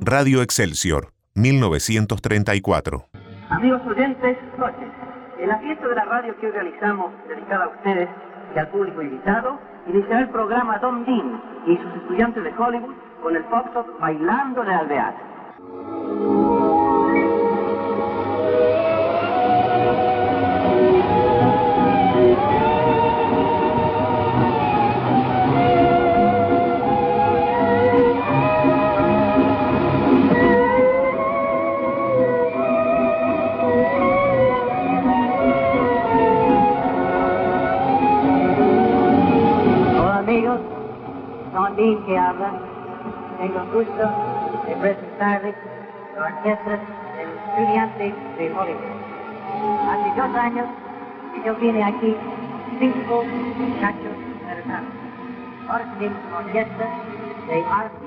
Radio Excelsior, 1934. Amigos oyentes, noches. En la fiesta de la radio que hoy realizamos, dedicada a ustedes y al público invitado, iniciará el programa Don Dean y sus estudiantes de Hollywood con el Foxtrot Bailando de Alvear. Dean que habla. Tengo el gusto de presentarles la orquesta de los estudiantes de Hollywood. Hace dos años que yo vine aquí, cinco muchachos cercanos. Ahora tenemos orquesta de arte.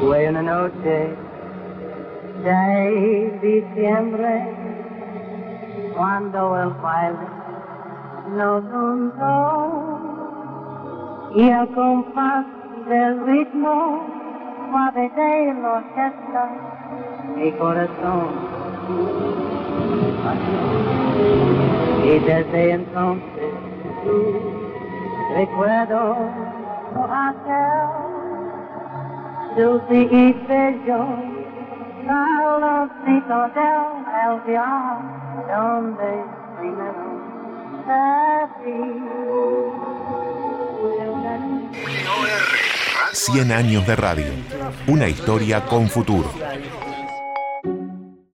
Fue una noche de diciembre cuando el baile nos juntó y al compás del ritmo suave de la orquesta mi corazón y desde entonces recuerdo aquel dulce y bello calorcito del alvear donde primero. 100 años de radio. Una historia con futuro.